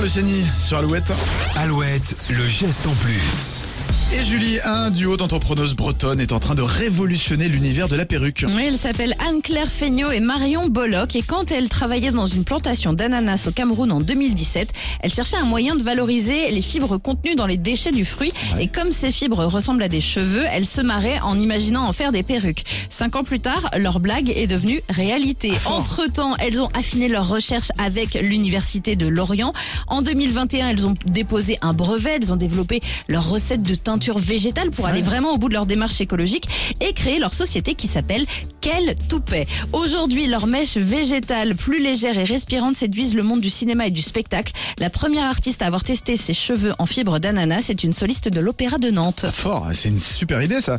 Gérard Luciani sur Alouette. Alouette, le geste en plus. Et Julie, un duo d'entrepreneuses bretonnes est en train de révolutionner l'univers de la perruque. Oui, elle s'appelle Anne-Claire Feignot et Marion Bollock. Et quand elle travaillait dans une plantation d'ananas au Cameroun en 2017, elle cherchait un moyen de valoriser les fibres contenues dans les déchets du fruit. Et comme ces fibres ressemblent à des cheveux, elle se marrait en imaginant en faire des perruques. Cinq ans plus tard, leur blague est devenue réalité. Entre-temps, elles ont affiné leurs recherches avec l'Université de Lorient. En 2021, elles ont déposé un brevet. Elles ont développé leur recette de teinture végétale pour aller vraiment au bout de leur démarche écologique et créer leur société qui s'appelle Quel Toupet. Aujourd'hui, leurs mèches végétales plus légères et respirantes séduisent le monde du cinéma et du spectacle. La première artiste à avoir testé ses cheveux en fibre d'ananas est une soliste de l'Opéra de Nantes. Fort, c'est une super idée ça.